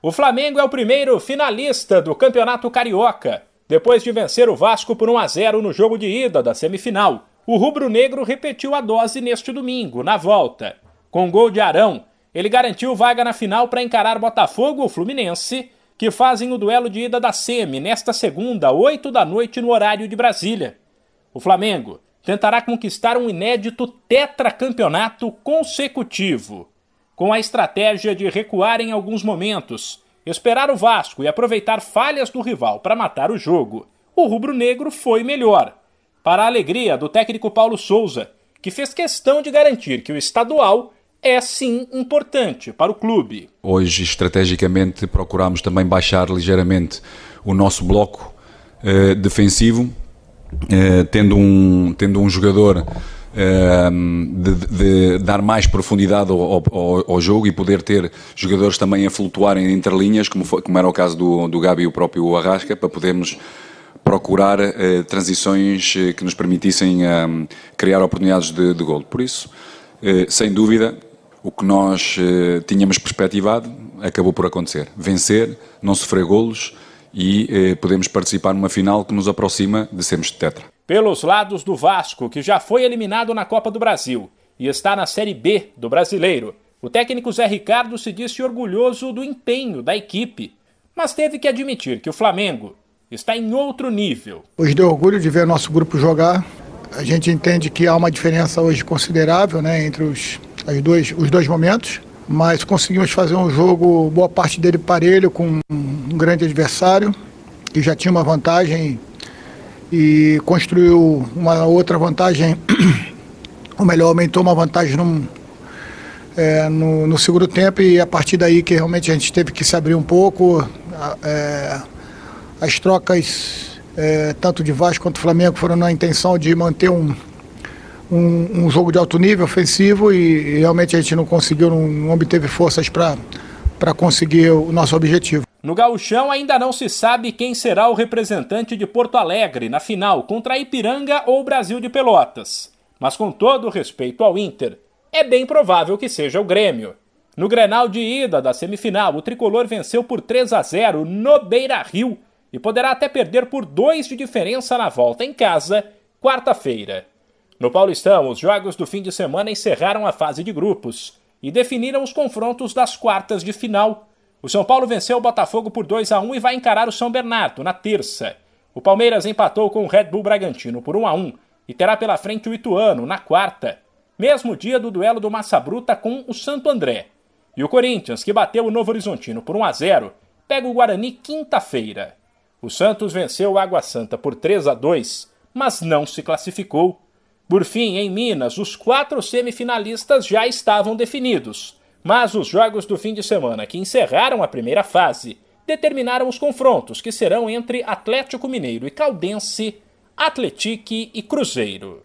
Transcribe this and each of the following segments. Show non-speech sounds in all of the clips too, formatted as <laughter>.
O Flamengo é o primeiro finalista do Campeonato Carioca. Depois de vencer o Vasco por 1 a 0 no jogo de ida da semifinal, o rubro-negro repetiu a dose neste domingo, na volta. Com gol de Arão, ele garantiu vaga na final para encarar Botafogo ou Fluminense, que fazem o duelo de ida da semi nesta segunda, 8 da noite no horário de Brasília. O Flamengo tentará conquistar um inédito tetracampeonato consecutivo com a estratégia de recuar em alguns momentos, esperar o Vasco e aproveitar falhas do rival para matar o jogo. O rubro-negro foi melhor. Para a alegria do técnico Paulo Souza, que fez questão de garantir que o estadual é sim importante para o clube. Hoje, estrategicamente, procuramos também baixar ligeiramente o nosso bloco eh, defensivo, eh, tendo, um, tendo um jogador de, de, dar mais profundidade ao, ao, ao, jogo e poder ter jogadores também a flutuarem entre linhas, como, foi, como era o caso do, do Gabi e o próprio Arrasca, para podermos procurar uh, transições eh, que nos permitissem uh, criar oportunidades de, de gol. Por isso, uh, sem dúvida, o que nós tínhamos perspectivado acabou por acontecer. Vencer, não sofrer golos e podemos participar numa final que nos aproxima de sermos tetra pelos lados do Vasco, que já foi eliminado na Copa do Brasil e está na Série B do Brasileiro. O técnico Zé Ricardo se disse orgulhoso do empenho da equipe, mas teve que admitir que o Flamengo está em outro nível. Hoje deu orgulho de ver nosso grupo jogar. A gente entende que há uma diferença hoje considerável né, entre os, as dois, os dois momentos, mas conseguimos fazer um jogo, boa parte dele parelho, com um grande adversário, que já tinha uma vantagem e construiu uma outra vantagem, <clears throat> ou melhor, aumentou uma vantagem no, é, no, no, segundo tempo e a partir daí que realmente a gente teve que se abrir um pouco. É, as trocas, é, tanto de Vasco quanto Flamengo, foram na intenção de manter um, um, um jogo de alto nível ofensivo e, e, realmente a gente não conseguiu, não, não obteve forças para conseguir o nosso objetivo. No gauchão ainda não se sabe quem será o representante de Porto Alegre na final contra Ipiranga ou Brasil de Pelotas. Mas com todo respeito ao Inter, é bem provável que seja o Grêmio. No Grenal de ida da semifinal, o tricolor venceu por 3 a 0 no Beira-Rio e poderá até perder por 2 de diferença na volta em casa, quarta-feira. No Paulistão, os jogos do fim de semana encerraram a fase de grupos e definiram os confrontos das quartas de final. O São Paulo venceu o Botafogo por 2 a 1 e vai encarar o São Bernardo na terça. O Palmeiras empatou com o Red Bull Bragantino por 1 a 1 e terá pela frente o Ituano na quarta, mesmo dia do duelo do Massa Bruta com o Santo André. E o Corinthians, que bateu o Novo Horizontino por 1 a 0, pega o Guarani quinta-feira. O Santos venceu o Água Santa por 3 a 2, mas não se classificou. Por fim, em Minas, os quatro semifinalistas já estavam definidos. Mas os jogos do fim de semana que encerraram a primeira fase determinaram os confrontos que serão entre Atlético Mineiro e Caldense, Atletique e Cruzeiro.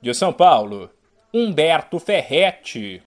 De São Paulo, Humberto Ferretti.